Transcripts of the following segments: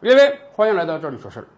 各位，欢迎来到这里说事儿。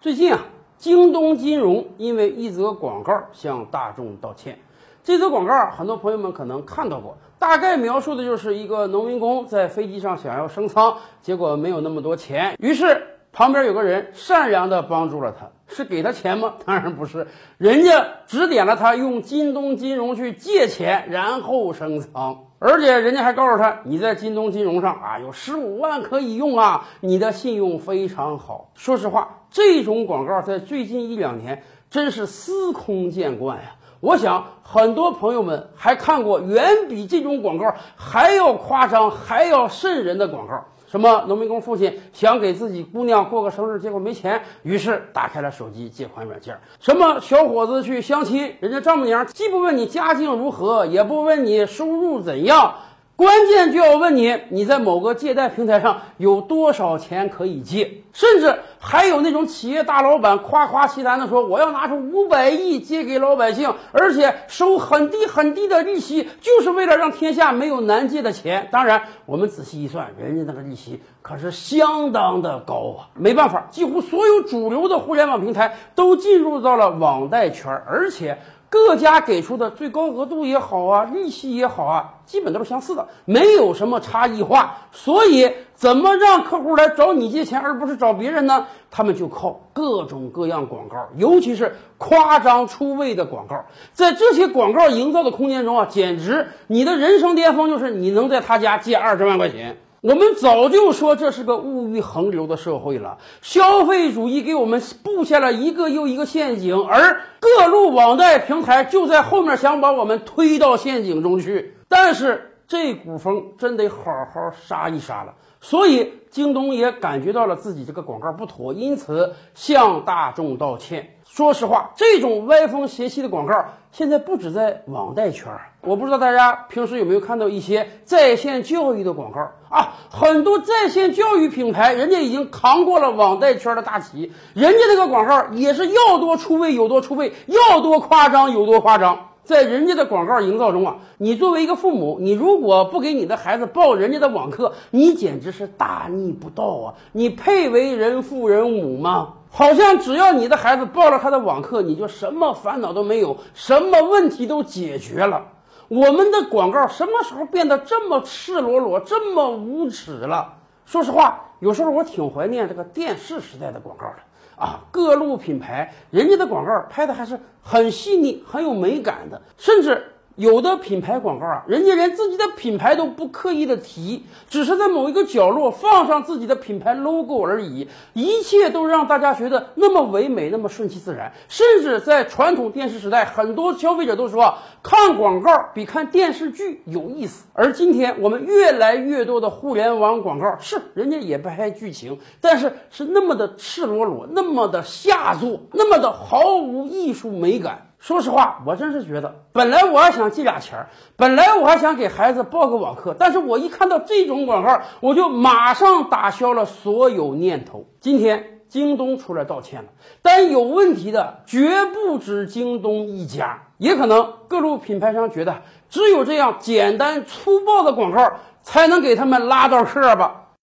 最近啊，京东金融因为一则广告向大众道歉。这则广告很多朋友们可能看到过，大概描述的就是一个农民工在飞机上想要升舱，结果没有那么多钱，于是旁边有个人善良的帮助了他。是给他钱吗？当然不是，人家指点了他用京东金融去借钱，然后升仓，而且人家还告诉他，你在京东金融上啊有十五万可以用啊，你的信用非常好。说实话，这种广告在最近一两年真是司空见惯呀。我想很多朋友们还看过远比这种广告还要夸张、还要瘆人的广告。什么农民工父亲想给自己姑娘过个生日，结果没钱，于是打开了手机借款软件。什么小伙子去相亲，人家丈母娘既不问你家境如何，也不问你收入怎样。关键就要问你，你在某个借贷平台上有多少钱可以借？甚至还有那种企业大老板夸夸其谈的说，我要拿出五百亿借给老百姓，而且收很低很低的利息，就是为了让天下没有难借的钱。当然，我们仔细一算，人家那个利息可是相当的高啊！没办法，几乎所有主流的互联网平台都进入到了网贷圈，而且。各家给出的最高额度也好啊，利息也好啊，基本都是相似的，没有什么差异化。所以，怎么让客户来找你借钱，而不是找别人呢？他们就靠各种各样广告，尤其是夸张出位的广告。在这些广告营造的空间中啊，简直你的人生巅峰就是你能在他家借二十万块钱。我们早就说这是个物欲横流的社会了，消费主义给我们布下了一个又一个陷阱，而各路网贷平台就在后面想把我们推到陷阱中去。但是这股风真得好好杀一杀了。所以京东也感觉到了自己这个广告不妥，因此向大众道歉。说实话，这种歪风邪气的广告现在不止在网贷圈。我不知道大家平时有没有看到一些在线教育的广告啊？很多在线教育品牌，人家已经扛过了网贷圈的大旗，人家那个广告也是要多出位有多出位，要多夸张有多夸张。在人家的广告营造中啊，你作为一个父母，你如果不给你的孩子报人家的网课，你简直是大逆不道啊！你配为人父人母吗？好像只要你的孩子报了他的网课，你就什么烦恼都没有，什么问题都解决了。我们的广告什么时候变得这么赤裸裸、这么无耻了？说实话，有时候我挺怀念这个电视时代的广告的。啊，各路品牌人家的广告拍的还是很细腻、很有美感的，甚至。有的品牌广告啊，人家连自己的品牌都不刻意的提，只是在某一个角落放上自己的品牌 logo 而已，一切都让大家觉得那么唯美，那么顺其自然。甚至在传统电视时代，很多消费者都说看广告比看电视剧有意思。而今天我们越来越多的互联网广告，是人家也不拍剧情，但是是那么的赤裸裸，那么的下作，那么的毫无艺术美感。说实话，我真是觉得，本来我还想借俩钱儿，本来我还想给孩子报个网课，但是我一看到这种广告，我就马上打消了所有念头。今天京东出来道歉了，但有问题的绝不止京东一家，也可能各路品牌商觉得只有这样简单粗暴的广告才能给他们拉到客吧。